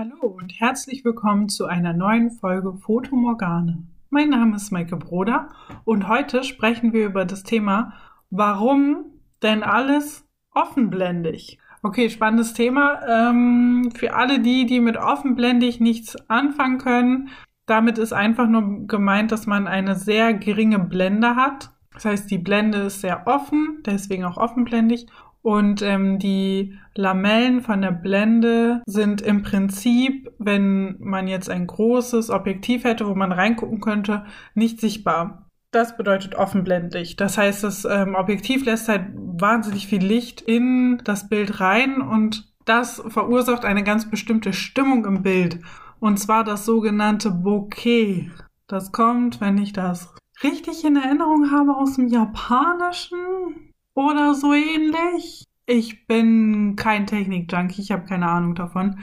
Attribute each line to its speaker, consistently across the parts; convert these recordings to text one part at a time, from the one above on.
Speaker 1: Hallo und herzlich willkommen zu einer neuen Folge Foto Morgane. Mein Name ist Maike Broder und heute sprechen wir über das Thema, warum denn alles offenblendig? Okay, spannendes Thema. Ähm, für alle die, die mit offenblendig nichts anfangen können, damit ist einfach nur gemeint, dass man eine sehr geringe Blende hat. Das heißt, die Blende ist sehr offen, deswegen auch offenblendig und ähm, die Lamellen von der Blende sind im Prinzip, wenn man jetzt ein großes Objektiv hätte, wo man reingucken könnte, nicht sichtbar. Das bedeutet offenblendig. Das heißt, das ähm, Objektiv lässt halt wahnsinnig viel Licht in das Bild rein und das verursacht eine ganz bestimmte Stimmung im Bild. Und zwar das sogenannte Bokeh. Das kommt, wenn ich das richtig in Erinnerung habe, aus dem Japanischen oder so ähnlich. Ich bin kein Technik-Junkie, ich habe keine Ahnung davon.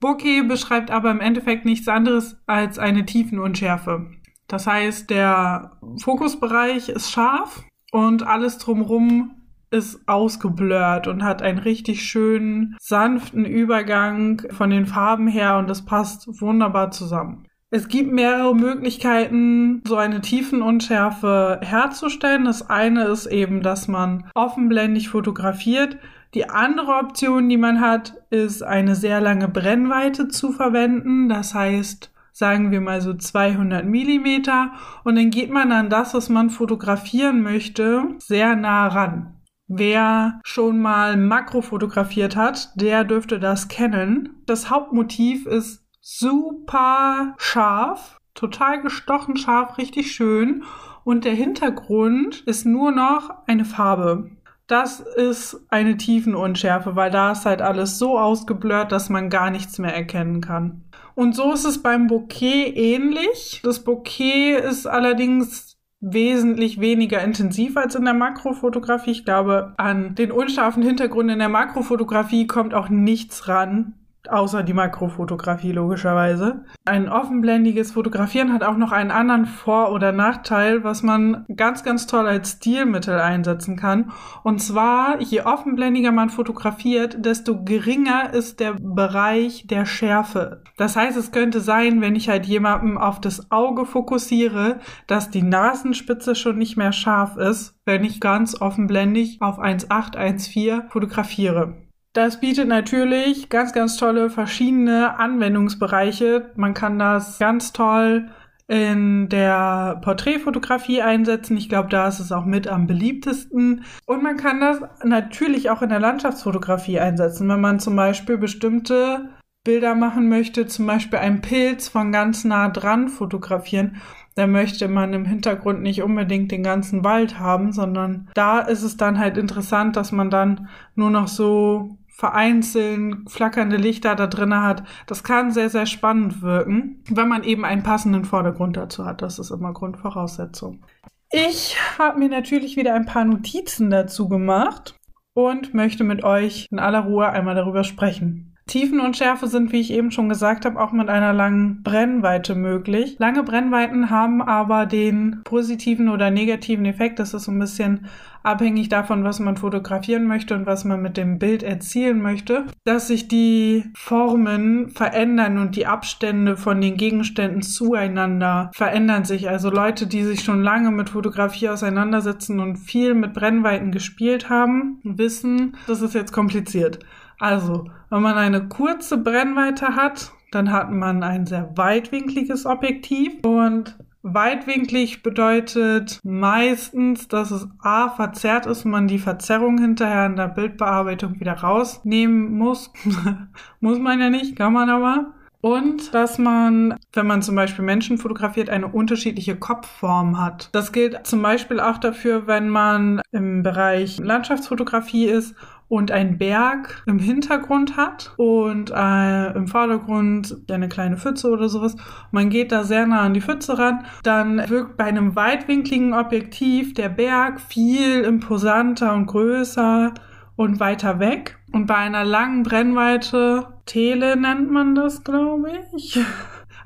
Speaker 1: Bokeh beschreibt aber im Endeffekt nichts anderes als eine Tiefenunschärfe. Das heißt, der Fokusbereich ist scharf und alles drumherum ist ausgeblurrt und hat einen richtig schönen, sanften Übergang von den Farben her und das passt wunderbar zusammen. Es gibt mehrere Möglichkeiten, so eine Tiefenunschärfe herzustellen. Das eine ist eben, dass man offenblendig fotografiert. Die andere Option, die man hat, ist eine sehr lange Brennweite zu verwenden. Das heißt, sagen wir mal so 200 Millimeter. Und dann geht man an das, was man fotografieren möchte, sehr nah ran. Wer schon mal Makro fotografiert hat, der dürfte das kennen. Das Hauptmotiv ist super scharf, total gestochen scharf, richtig schön. Und der Hintergrund ist nur noch eine Farbe. Das ist eine Tiefenunschärfe, weil da ist halt alles so ausgeblurrt, dass man gar nichts mehr erkennen kann. Und so ist es beim Bouquet ähnlich. Das Bouquet ist allerdings wesentlich weniger intensiv als in der Makrofotografie. Ich glaube, an den unscharfen Hintergrund in der Makrofotografie kommt auch nichts ran außer die Makrofotografie logischerweise. Ein offenblendiges Fotografieren hat auch noch einen anderen Vor- oder Nachteil, was man ganz, ganz toll als Stilmittel einsetzen kann. Und zwar, je offenblendiger man fotografiert, desto geringer ist der Bereich der Schärfe. Das heißt, es könnte sein, wenn ich halt jemandem auf das Auge fokussiere, dass die Nasenspitze schon nicht mehr scharf ist, wenn ich ganz offenblendig auf 1.8, 1.4 fotografiere. Das bietet natürlich ganz, ganz tolle verschiedene Anwendungsbereiche. Man kann das ganz toll in der Porträtfotografie einsetzen. Ich glaube, da ist es auch mit am beliebtesten. Und man kann das natürlich auch in der Landschaftsfotografie einsetzen, wenn man zum Beispiel bestimmte Bilder machen möchte, zum Beispiel einen Pilz von ganz nah dran fotografieren. Da möchte man im Hintergrund nicht unbedingt den ganzen Wald haben, sondern da ist es dann halt interessant, dass man dann nur noch so vereinzelt flackernde Lichter da drin hat. Das kann sehr, sehr spannend wirken, wenn man eben einen passenden Vordergrund dazu hat. Das ist immer Grundvoraussetzung. Ich habe mir natürlich wieder ein paar Notizen dazu gemacht und möchte mit euch in aller Ruhe einmal darüber sprechen. Tiefenunschärfe sind, wie ich eben schon gesagt habe, auch mit einer langen Brennweite möglich. Lange Brennweiten haben aber den positiven oder negativen Effekt. Das ist so ein bisschen abhängig davon, was man fotografieren möchte und was man mit dem Bild erzielen möchte, dass sich die Formen verändern und die Abstände von den Gegenständen zueinander verändern sich. Also Leute, die sich schon lange mit Fotografie auseinandersetzen und viel mit Brennweiten gespielt haben, wissen, das ist jetzt kompliziert. Also, wenn man eine kurze Brennweite hat, dann hat man ein sehr weitwinkliges Objektiv und Weitwinklig bedeutet meistens, dass es A verzerrt ist und man die Verzerrung hinterher in der Bildbearbeitung wieder rausnehmen muss. muss man ja nicht, kann man aber. Und dass man, wenn man zum Beispiel Menschen fotografiert, eine unterschiedliche Kopfform hat. Das gilt zum Beispiel auch dafür, wenn man im Bereich Landschaftsfotografie ist und ein Berg im Hintergrund hat und äh, im Vordergrund eine kleine Pfütze oder sowas. Man geht da sehr nah an die Pfütze ran, dann wirkt bei einem weitwinkligen Objektiv der Berg viel imposanter und größer und weiter weg. Und bei einer langen Brennweite, Tele nennt man das, glaube ich.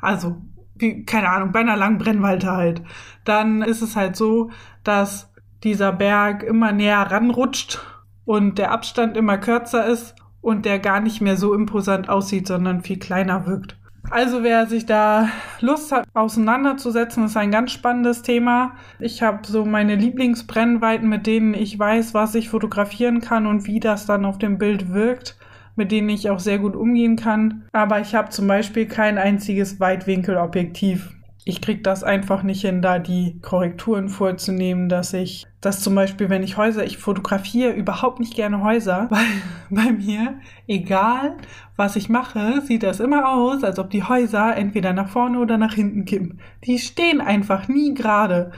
Speaker 1: Also, wie, keine Ahnung, bei einer langen Brennweite halt. Dann ist es halt so, dass dieser Berg immer näher ranrutscht und der Abstand immer kürzer ist und der gar nicht mehr so imposant aussieht, sondern viel kleiner wirkt. Also wer sich da Lust hat, auseinanderzusetzen, ist ein ganz spannendes Thema. Ich habe so meine Lieblingsbrennweiten, mit denen ich weiß, was ich fotografieren kann und wie das dann auf dem Bild wirkt, mit denen ich auch sehr gut umgehen kann. Aber ich habe zum Beispiel kein einziges Weitwinkelobjektiv ich krieg das einfach nicht hin, da die Korrekturen vorzunehmen, dass ich, dass zum Beispiel, wenn ich Häuser, ich fotografiere überhaupt nicht gerne Häuser, weil bei mir, egal was ich mache, sieht das immer aus, als ob die Häuser entweder nach vorne oder nach hinten kippen. Die stehen einfach nie gerade.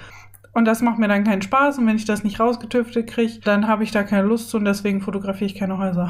Speaker 1: Und das macht mir dann keinen Spaß. Und wenn ich das nicht rausgetüftet kriege, dann habe ich da keine Lust zu und deswegen fotografiere ich keine Häuser.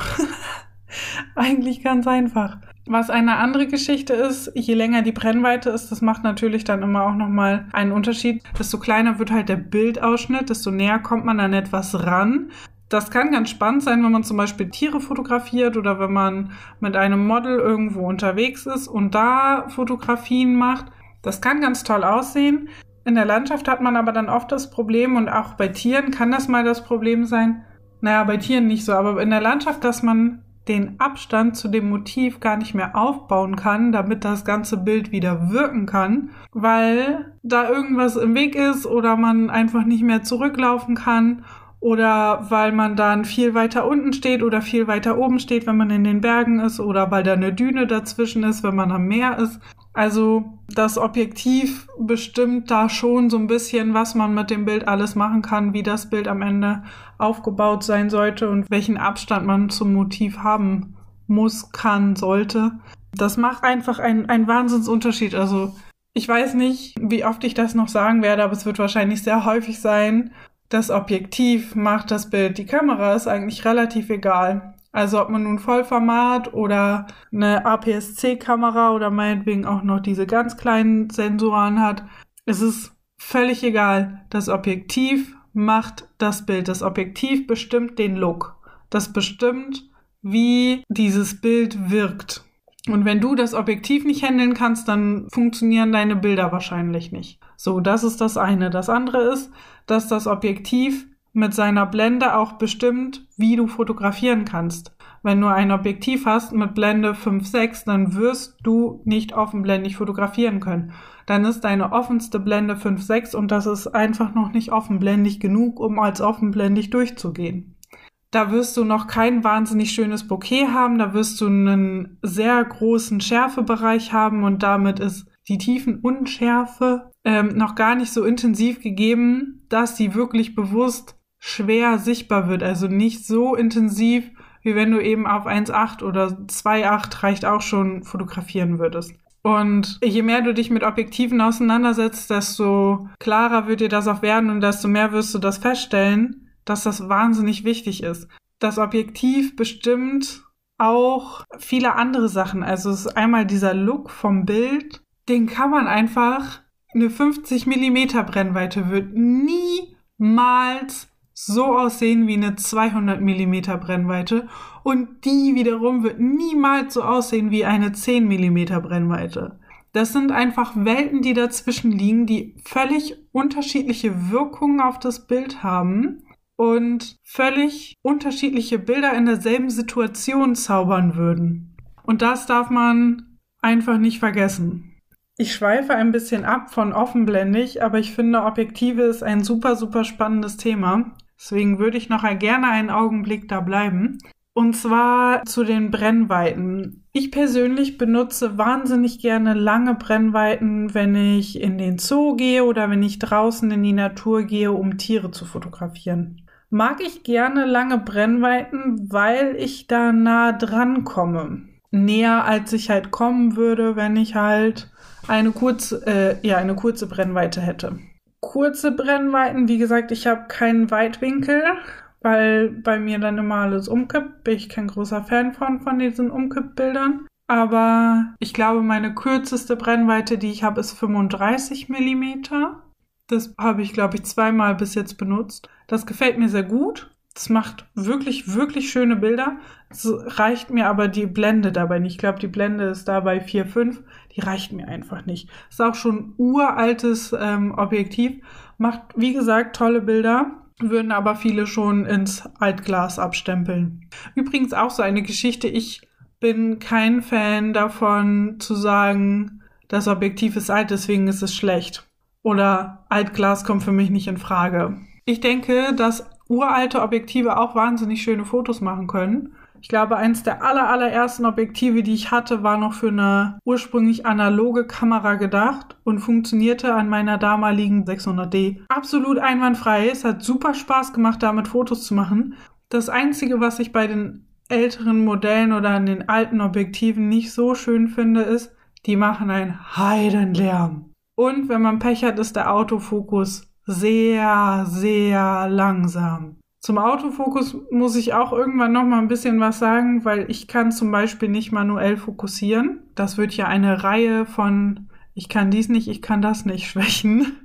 Speaker 1: Eigentlich ganz einfach. Was eine andere Geschichte ist, je länger die Brennweite ist, das macht natürlich dann immer auch nochmal einen Unterschied. Desto kleiner wird halt der Bildausschnitt, desto näher kommt man an etwas ran. Das kann ganz spannend sein, wenn man zum Beispiel Tiere fotografiert oder wenn man mit einem Model irgendwo unterwegs ist und da Fotografien macht. Das kann ganz toll aussehen. In der Landschaft hat man aber dann oft das Problem und auch bei Tieren kann das mal das Problem sein. Naja, bei Tieren nicht so, aber in der Landschaft, dass man den Abstand zu dem Motiv gar nicht mehr aufbauen kann, damit das ganze Bild wieder wirken kann, weil da irgendwas im Weg ist oder man einfach nicht mehr zurücklaufen kann oder weil man dann viel weiter unten steht oder viel weiter oben steht, wenn man in den Bergen ist oder weil da eine Düne dazwischen ist, wenn man am Meer ist. Also das Objektiv bestimmt da schon so ein bisschen, was man mit dem Bild alles machen kann, wie das Bild am Ende aufgebaut sein sollte und welchen Abstand man zum Motiv haben muss, kann, sollte. Das macht einfach einen, einen Wahnsinnsunterschied. Also ich weiß nicht, wie oft ich das noch sagen werde, aber es wird wahrscheinlich sehr häufig sein. Das Objektiv macht das Bild. Die Kamera ist eigentlich relativ egal. Also ob man nun Vollformat oder eine APS-C-Kamera oder meinetwegen auch noch diese ganz kleinen Sensoren hat, es ist völlig egal. Das Objektiv macht das Bild. Das Objektiv bestimmt den Look. Das bestimmt, wie dieses Bild wirkt. Und wenn du das Objektiv nicht handeln kannst, dann funktionieren deine Bilder wahrscheinlich nicht. So, das ist das eine. Das andere ist, dass das Objektiv mit seiner Blende auch bestimmt, wie du fotografieren kannst. Wenn du ein Objektiv hast mit Blende 5.6, dann wirst du nicht offenblendig fotografieren können. Dann ist deine offenste Blende 5.6 und das ist einfach noch nicht offenblendig genug, um als offenblendig durchzugehen. Da wirst du noch kein wahnsinnig schönes Bouquet haben, da wirst du einen sehr großen Schärfebereich haben und damit ist die Tiefenunschärfe ähm, noch gar nicht so intensiv gegeben, dass sie wirklich bewusst schwer sichtbar wird. Also nicht so intensiv, wie wenn du eben auf 1,8 oder 2,8 reicht auch schon fotografieren würdest. Und je mehr du dich mit Objektiven auseinandersetzt, desto klarer wird dir das auch werden und desto mehr wirst du das feststellen, dass das wahnsinnig wichtig ist. Das Objektiv bestimmt auch viele andere Sachen. Also es ist einmal dieser Look vom Bild, den kann man einfach, eine 50 Millimeter Brennweite wird niemals so aussehen wie eine 200 Millimeter Brennweite und die wiederum wird niemals so aussehen wie eine 10 Millimeter Brennweite. Das sind einfach Welten, die dazwischen liegen, die völlig unterschiedliche Wirkungen auf das Bild haben und völlig unterschiedliche Bilder in derselben Situation zaubern würden. Und das darf man einfach nicht vergessen. Ich schweife ein bisschen ab von offenblendig, aber ich finde, Objektive ist ein super, super spannendes Thema. Deswegen würde ich noch gerne einen Augenblick da bleiben. Und zwar zu den Brennweiten. Ich persönlich benutze wahnsinnig gerne lange Brennweiten, wenn ich in den Zoo gehe oder wenn ich draußen in die Natur gehe, um Tiere zu fotografieren mag ich gerne lange Brennweiten, weil ich da nah dran komme. Näher als ich halt kommen würde, wenn ich halt eine kurze, äh, ja, eine kurze Brennweite hätte. Kurze Brennweiten, wie gesagt, ich habe keinen Weitwinkel, weil bei mir dann immer alles umkippt. Bin ich kein großer Fan von, von diesen Umkippbildern. Aber ich glaube, meine kürzeste Brennweite, die ich habe, ist 35 Millimeter. Das habe ich, glaube ich, zweimal bis jetzt benutzt. Das gefällt mir sehr gut. Es macht wirklich, wirklich schöne Bilder. Es reicht mir aber die Blende dabei nicht. Ich glaube, die Blende ist da bei 4,5. Die reicht mir einfach nicht. Ist auch schon uraltes ähm, Objektiv. Macht, wie gesagt, tolle Bilder. würden aber viele schon ins Altglas abstempeln. Übrigens auch so eine Geschichte, ich bin kein Fan davon zu sagen, das Objektiv ist alt, deswegen ist es schlecht. Oder Altglas kommt für mich nicht in Frage. Ich denke, dass uralte Objektive auch wahnsinnig schöne Fotos machen können. Ich glaube, eins der aller, allerersten Objektive, die ich hatte, war noch für eine ursprünglich analoge Kamera gedacht und funktionierte an meiner damaligen 600D absolut einwandfrei. Es hat super Spaß gemacht, damit Fotos zu machen. Das einzige, was ich bei den älteren Modellen oder an den alten Objektiven nicht so schön finde, ist, die machen einen Heidenlärm. Und wenn man Pech hat, ist der Autofokus sehr, sehr langsam. Zum Autofokus muss ich auch irgendwann noch mal ein bisschen was sagen, weil ich kann zum Beispiel nicht manuell fokussieren. Das wird ja eine Reihe von ich kann dies nicht, ich kann das nicht Schwächen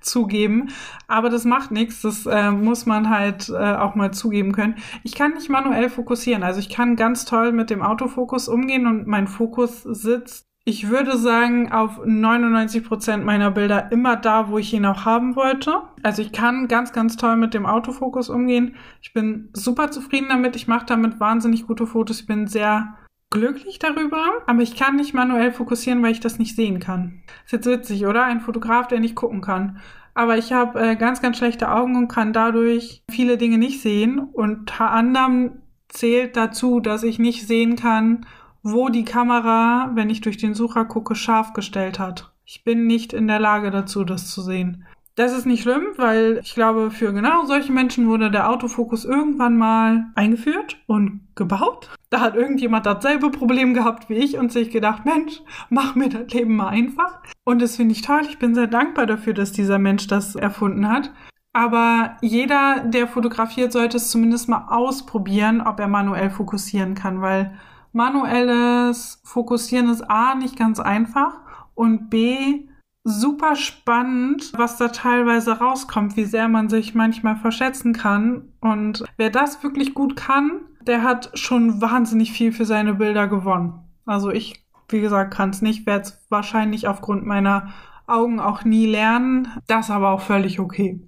Speaker 1: zugeben. Aber das macht nichts. Das äh, muss man halt äh, auch mal zugeben können. Ich kann nicht manuell fokussieren. Also ich kann ganz toll mit dem Autofokus umgehen und mein Fokus sitzt ich würde sagen, auf 99 Prozent meiner Bilder immer da, wo ich ihn auch haben wollte. Also ich kann ganz, ganz toll mit dem Autofokus umgehen. Ich bin super zufrieden damit. Ich mache damit wahnsinnig gute Fotos. Ich bin sehr glücklich darüber, aber ich kann nicht manuell fokussieren, weil ich das nicht sehen kann. Ist jetzt witzig, oder? Ein Fotograf, der nicht gucken kann. Aber ich habe äh, ganz, ganz schlechte Augen und kann dadurch viele Dinge nicht sehen. Und unter anderem zählt dazu, dass ich nicht sehen kann, wo die Kamera, wenn ich durch den Sucher gucke, scharf gestellt hat. Ich bin nicht in der Lage dazu, das zu sehen. Das ist nicht schlimm, weil ich glaube, für genau solche Menschen wurde der Autofokus irgendwann mal eingeführt und gebaut. Da hat irgendjemand dasselbe Problem gehabt wie ich und sich gedacht, Mensch, mach mir das Leben mal einfach. Und das finde ich toll. Ich bin sehr dankbar dafür, dass dieser Mensch das erfunden hat. Aber jeder, der fotografiert, sollte es zumindest mal ausprobieren, ob er manuell fokussieren kann, weil manuelles Fokussieren ist A nicht ganz einfach und B super spannend, was da teilweise rauskommt, wie sehr man sich manchmal verschätzen kann. Und wer das wirklich gut kann, der hat schon wahnsinnig viel für seine Bilder gewonnen. Also ich, wie gesagt, kann es nicht, werde es wahrscheinlich aufgrund meiner Augen auch nie lernen. Das aber auch völlig okay.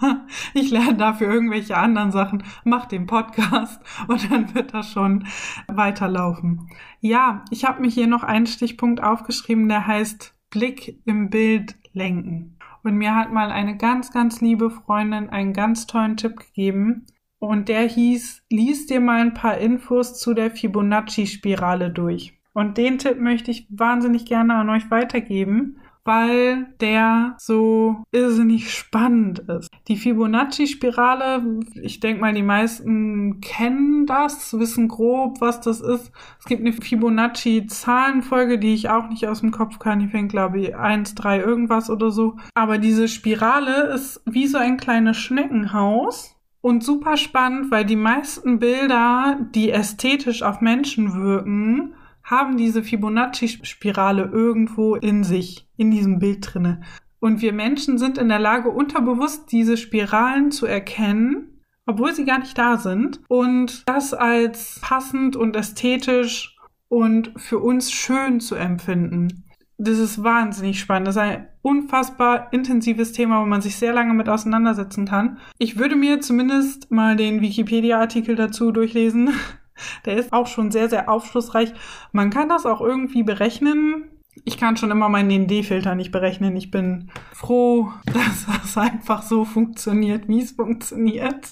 Speaker 1: ich lerne dafür irgendwelche anderen Sachen, mach den Podcast und dann wird das schon weiterlaufen. Ja, ich habe mir hier noch einen Stichpunkt aufgeschrieben, der heißt Blick im Bild lenken. Und mir hat mal eine ganz, ganz liebe Freundin einen ganz tollen Tipp gegeben. Und der hieß, lies dir mal ein paar Infos zu der Fibonacci-Spirale durch. Und den Tipp möchte ich wahnsinnig gerne an euch weitergeben, weil der so irrsinnig spannend ist. Die Fibonacci-Spirale, ich denke mal, die meisten kennen das, wissen grob, was das ist. Es gibt eine Fibonacci-Zahlenfolge, die ich auch nicht aus dem Kopf kann. Die fängt, glaube ich, 1, 3 irgendwas oder so. Aber diese Spirale ist wie so ein kleines Schneckenhaus. Und super spannend, weil die meisten Bilder, die ästhetisch auf Menschen wirken, haben diese Fibonacci-Spirale irgendwo in sich, in diesem Bild drinne. Und wir Menschen sind in der Lage, unterbewusst diese Spiralen zu erkennen, obwohl sie gar nicht da sind, und das als passend und ästhetisch und für uns schön zu empfinden. Das ist wahnsinnig spannend. Das ist ein unfassbar intensives Thema, wo man sich sehr lange mit auseinandersetzen kann. Ich würde mir zumindest mal den Wikipedia-Artikel dazu durchlesen. Der ist auch schon sehr, sehr aufschlussreich. Man kann das auch irgendwie berechnen. Ich kann schon immer meinen ND-Filter nicht berechnen. Ich bin froh, dass das einfach so funktioniert, wie es funktioniert.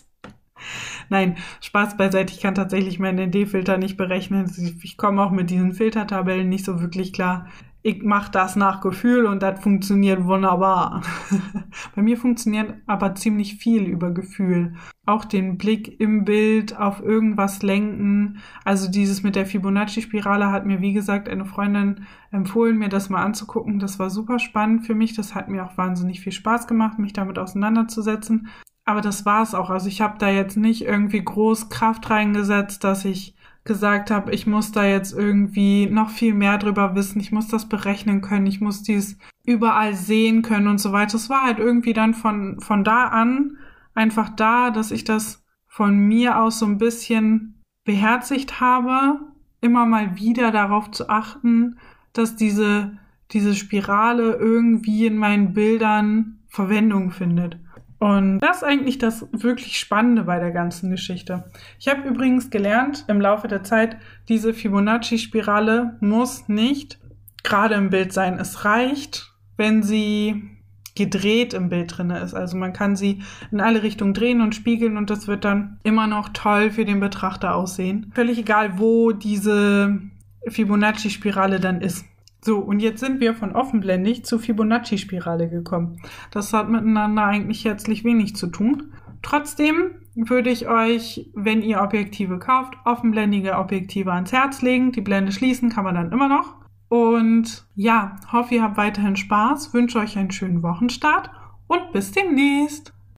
Speaker 1: Nein, Spaß beiseite. Ich kann tatsächlich meinen ND-Filter nicht berechnen. Ich komme auch mit diesen Filtertabellen nicht so wirklich klar ich mache das nach Gefühl und das funktioniert wunderbar. Bei mir funktioniert aber ziemlich viel über Gefühl. Auch den Blick im Bild auf irgendwas lenken. Also dieses mit der Fibonacci-Spirale hat mir, wie gesagt, eine Freundin empfohlen, mir das mal anzugucken. Das war super spannend für mich. Das hat mir auch wahnsinnig viel Spaß gemacht, mich damit auseinanderzusetzen. Aber das war es auch. Also ich habe da jetzt nicht irgendwie groß Kraft reingesetzt, dass ich gesagt habe, ich muss da jetzt irgendwie noch viel mehr drüber wissen, ich muss das berechnen können, ich muss dies überall sehen können und so weiter. Es war halt irgendwie dann von, von da an einfach da, dass ich das von mir aus so ein bisschen beherzigt habe, immer mal wieder darauf zu achten, dass diese, diese Spirale irgendwie in meinen Bildern Verwendung findet. Und das ist eigentlich das wirklich Spannende bei der ganzen Geschichte. Ich habe übrigens gelernt im Laufe der Zeit, diese Fibonacci-Spirale muss nicht gerade im Bild sein. Es reicht, wenn sie gedreht im Bild drin ist. Also man kann sie in alle Richtungen drehen und spiegeln und das wird dann immer noch toll für den Betrachter aussehen. Völlig egal, wo diese Fibonacci-Spirale dann ist. So, und jetzt sind wir von offenblendig zu Fibonacci-Spirale gekommen. Das hat miteinander eigentlich herzlich wenig zu tun. Trotzdem würde ich euch, wenn ihr Objektive kauft, offenblendige Objektive ans Herz legen. Die Blende schließen kann man dann immer noch. Und ja, hoffe, ihr habt weiterhin Spaß, wünsche euch einen schönen Wochenstart und bis demnächst.